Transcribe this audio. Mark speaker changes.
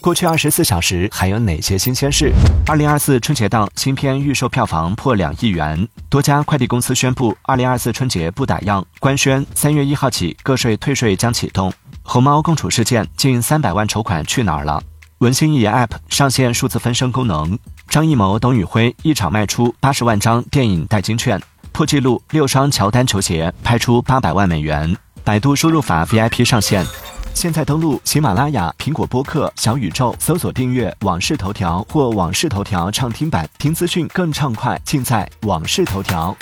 Speaker 1: 过去二十四小时还有哪些新鲜事？二零二四春节档新片预售票房破两亿元，多家快递公司宣布二零二四春节不打烊。官宣三月一号起个税退税将启动。熊猫共处事件近三百万筹款去哪儿了？文心一言 App 上线数字分身功能。张艺谋、董宇辉一场卖出八十万张电影代金券，破纪录六双乔丹球鞋拍出八百万美元。百度输入法 VIP 上线。现在登录喜马拉雅、苹果播客、小宇宙，搜索订阅“往事头条”或“往事头条畅听版”，听资讯更畅快，尽在“往事头条”。